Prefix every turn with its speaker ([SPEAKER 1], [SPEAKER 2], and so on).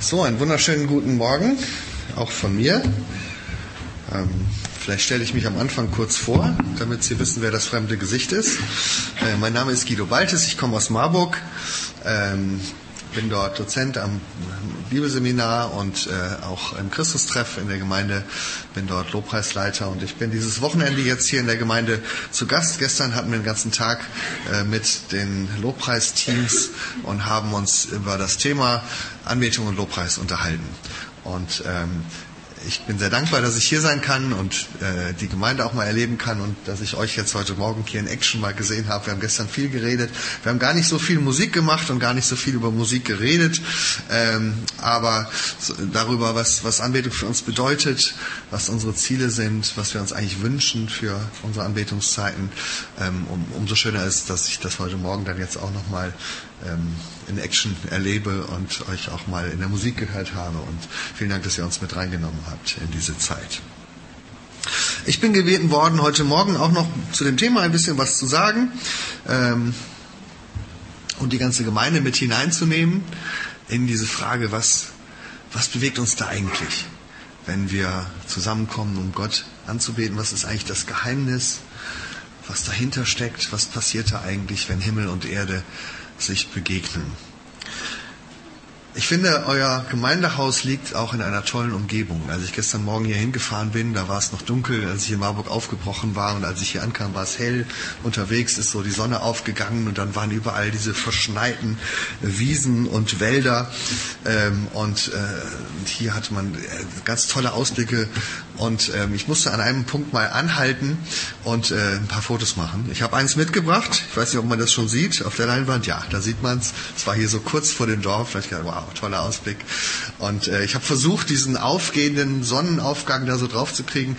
[SPEAKER 1] So, einen wunderschönen guten Morgen, auch von mir. Ähm, vielleicht stelle ich mich am Anfang kurz vor, damit Sie wissen, wer das fremde Gesicht ist. Äh, mein Name ist Guido Baltes, ich komme aus Marburg, ähm, bin dort Dozent am Bibelseminar und äh, auch im Christustreff in der Gemeinde, bin dort Lobpreisleiter und ich bin dieses Wochenende jetzt hier in der Gemeinde zu Gast. Gestern hatten wir den ganzen Tag äh, mit den Lobpreisteams und haben uns über das Thema Anbetung und Lobpreis unterhalten. Und ähm, ich bin sehr dankbar, dass ich hier sein kann und äh, die Gemeinde auch mal erleben kann und dass ich euch jetzt heute Morgen hier in Action mal gesehen habe. Wir haben gestern viel geredet. Wir haben gar nicht so viel Musik gemacht und gar nicht so viel über Musik geredet, ähm, aber darüber, was, was Anbetung für uns bedeutet, was unsere Ziele sind, was wir uns eigentlich wünschen für unsere Anbetungszeiten. Ähm, um, umso schöner ist, dass ich das heute Morgen dann jetzt auch nochmal ähm, in Action erlebe und euch auch mal in der Musik gehört habe. Und vielen Dank, dass ihr uns mit reingenommen habt in diese Zeit. Ich bin gebeten worden, heute Morgen auch noch zu dem Thema ein bisschen was zu sagen ähm, und die ganze Gemeinde mit hineinzunehmen in diese Frage, was, was bewegt uns da eigentlich, wenn wir zusammenkommen, um Gott anzubeten? Was ist eigentlich das Geheimnis? Was dahinter steckt? Was passiert da eigentlich, wenn Himmel und Erde sich begegnen. Ich finde, euer Gemeindehaus liegt auch in einer tollen Umgebung. Als ich gestern Morgen hier hingefahren bin, da war es noch dunkel, als ich in Marburg aufgebrochen war und als ich hier ankam, war es hell. Unterwegs ist so die Sonne aufgegangen und dann waren überall diese verschneiten Wiesen und Wälder ähm, und äh, hier hatte man ganz tolle Ausblicke und ähm, ich musste an einem Punkt mal anhalten und äh, ein paar Fotos machen. Ich habe eins mitgebracht. Ich weiß nicht, ob man das schon sieht auf der Leinwand. Ja, da sieht man es. Es war hier so kurz vor dem Dorf. Vielleicht gedacht, wow, toller Ausblick. Und äh, ich habe versucht, diesen aufgehenden Sonnenaufgang da so drauf zu kriegen.